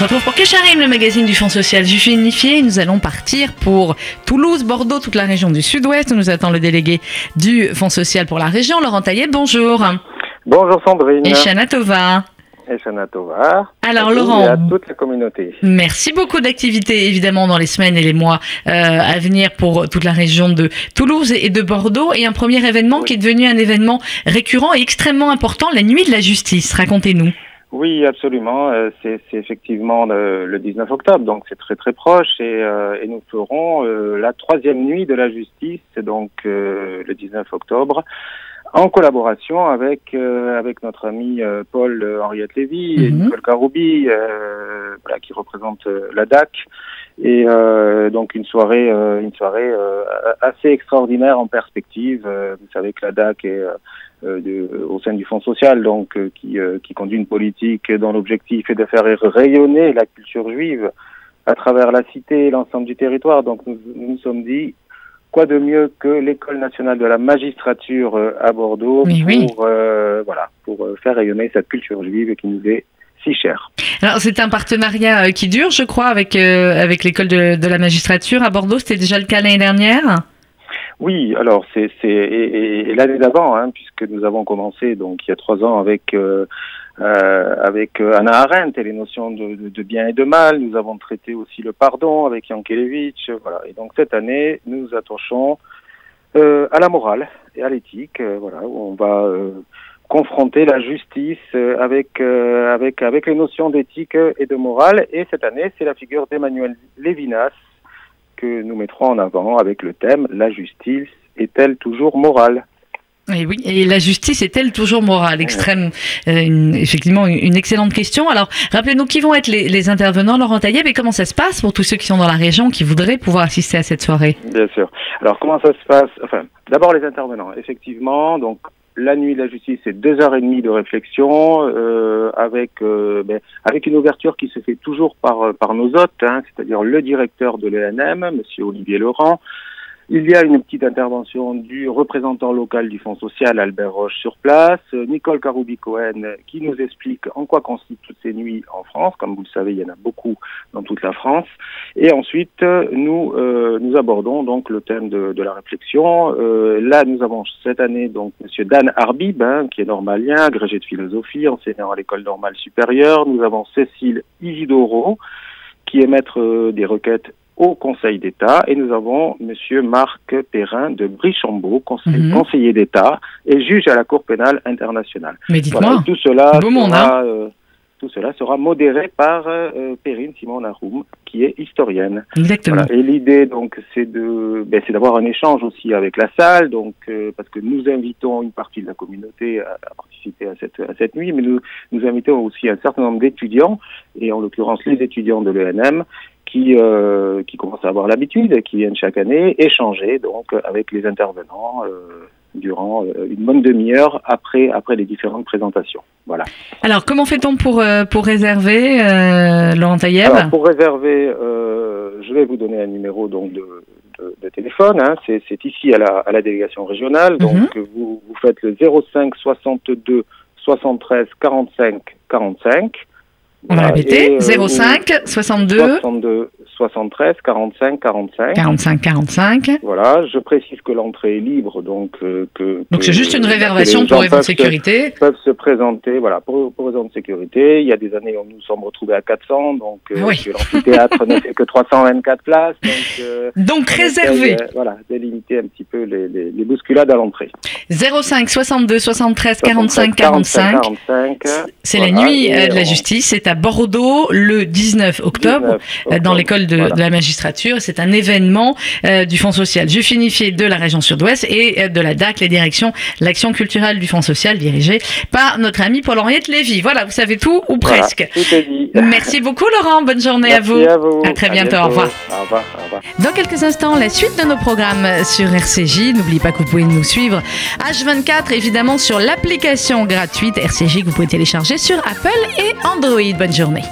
se retrouve pour Kécharim, le magazine du Fonds social juif unifié. Nous allons partir pour Toulouse, Bordeaux, toute la région du Sud-Ouest. Nous attend le délégué du Fonds social pour la région, Laurent Taillet. Bonjour. Bonjour Sandrine. Et Shana Tova. Et Shana Tova. Alors Laurent, à toute la communauté. Merci beaucoup d'activités évidemment dans les semaines et les mois euh, à venir pour toute la région de Toulouse et de Bordeaux. Et un premier événement qui est devenu un événement récurrent et extrêmement important, la nuit de la justice. Racontez-nous. Oui, absolument. Euh, c'est effectivement le, 19 octobre, donc c'est très très proche et, euh, nous ferons euh, la troisième nuit de la justice, donc le 19 octobre, en collaboration avec avec notre ami Paul Henriette Lévy et mhm. Nicole Caroubi, voilà, qui représente la DAC. Et donc une soirée, une soirée assez extraordinaire en perspective. vous savez que la DAC est euh, de, au sein du Fonds social, donc euh, qui, euh, qui conduit une politique dont l'objectif est de faire rayonner la culture juive à travers la cité et l'ensemble du territoire. Donc nous nous sommes dit, quoi de mieux que l'école nationale de la magistrature à Bordeaux pour voilà pour faire rayonner cette culture juive qui nous est si chère. Alors c'est un partenariat qui dure, je crois, avec avec l'école de, de la magistrature à Bordeaux. C'était déjà le cas l'année dernière? Oui, alors c'est et, l'année d'avant, hein, puisque nous avons commencé donc il y a trois ans avec euh, euh, avec euh, Anna Arendt et les notions de, de, bien et de mal. Nous avons traité aussi le pardon avec Yankelevitch, voilà. Et donc cette année, nous nous attachons euh, à la morale et à l'éthique, voilà, où on va confronter la justice avec avec les notions d'éthique et de morale. Et cette année, c'est la figure d'Emmanuel Lévinas que nous mettrons en avant avec le thème La justice est-elle toujours morale? Et oui, et la justice est-elle toujours morale Extrême, euh, effectivement, une excellente question. Alors, rappelez-nous qui vont être les, intervenants, Laurent Tailleb, et comment ça se passe pour tous ceux qui sont dans la région, qui voudraient pouvoir assister à cette soirée? Bien sûr. Alors, comment ça se passe? Enfin, d'abord les intervenants. Effectivement, donc la nuit de la justice, c'est deux heures et demie de réflexion euh, avec euh, ben, avec une ouverture qui se fait toujours par par nos hôtes, hein, c'est-à-dire le directeur de l'ENM, Monsieur Olivier Laurent, il y a une petite intervention du représentant local du Fonds social, Albert Roche, sur place, Nicole Caroubi-Cohen, qui nous explique en quoi consistent toutes ces nuits en France. Comme vous le savez, il y en a beaucoup dans toute la France. Et ensuite, nous, euh, nous abordons donc le thème de, de la réflexion. Euh, là, nous avons cette année donc Monsieur Dan Arbib, hein, qui est normalien, agrégé de philosophie, enseignant à l'école normale supérieure. Nous avons Cécile Isidoro, qui est maître euh, des requêtes au Conseil d'État et nous avons Monsieur Marc Perrin de Brichambault, mhm. conseiller d'État et juge à la Cour pénale internationale. Mais dites-moi, tout cela sera, hein. euh, tout cela sera modéré par euh, Perrine Simon Naroum, qui est historienne. Exactement. Et l'idée donc c'est de ben, c'est d'avoir un échange aussi avec la salle, donc euh, parce que nous invitons une partie de la communauté à, participer à cette à cette nuit, mais nous nous invitons aussi un certain nombre d'étudiants et en l'occurrence les étudiants de l'ENM qui, euh, qui commencent à avoir l'habitude et qui viennent chaque année échanger donc avec les intervenants euh, durant euh, une bonne demi-heure après, après les différentes présentations. Voilà. Alors, comment fait-on pour, euh, pour réserver, euh, Laurent Taïeb Pour réserver, euh, je vais vous donner un numéro donc de, de, de téléphone. Hein. C'est ici à la, à la délégation régionale. Donc, mhm. vous, vous faites le 05 62 73 45 45. On va répéter, 05 62 62 73 45 45 45 45. Voilà, je précise que l'entrée est libre, donc euh, que donc c'est juste une réservation pour raison de sécurité. peuvent se présenter, voilà, pour, pour raison de sécurité. Il y a des années où nous sommes retrouvés à 400, donc euh, oui. l'amphithéâtre n'a fait que 324 places, donc euh, donc réservé. Euh, voilà, délimiter un petit peu les, les, les bousculades à l'entrée. 05 62 73 45 45. 45 c'est la nuit de la justice, c'est à Bordeaux le 19 octobre, 19 octobre. dans l'école de, la magistrature. C'est un événement euh, du Fonds social juif unifié de la région sud-ouest et euh, de la DAC, les directions, l'action culturelle du Fonds social dirigée par notre ami Paul-Henriette Lévy. Voilà, vous savez tout ou presque. Merci beaucoup Laurent, bonne journée à vous. à vous. À très bientôt, Au, revoir. au revoir. Au revoir. Dans quelques instants, la suite de nos programmes sur RCJ. N'oubliez pas que vous pouvez nous suivre H24 évidemment sur l'application gratuite RCJ que vous pouvez télécharger sur Apple et Android. Bonne journée.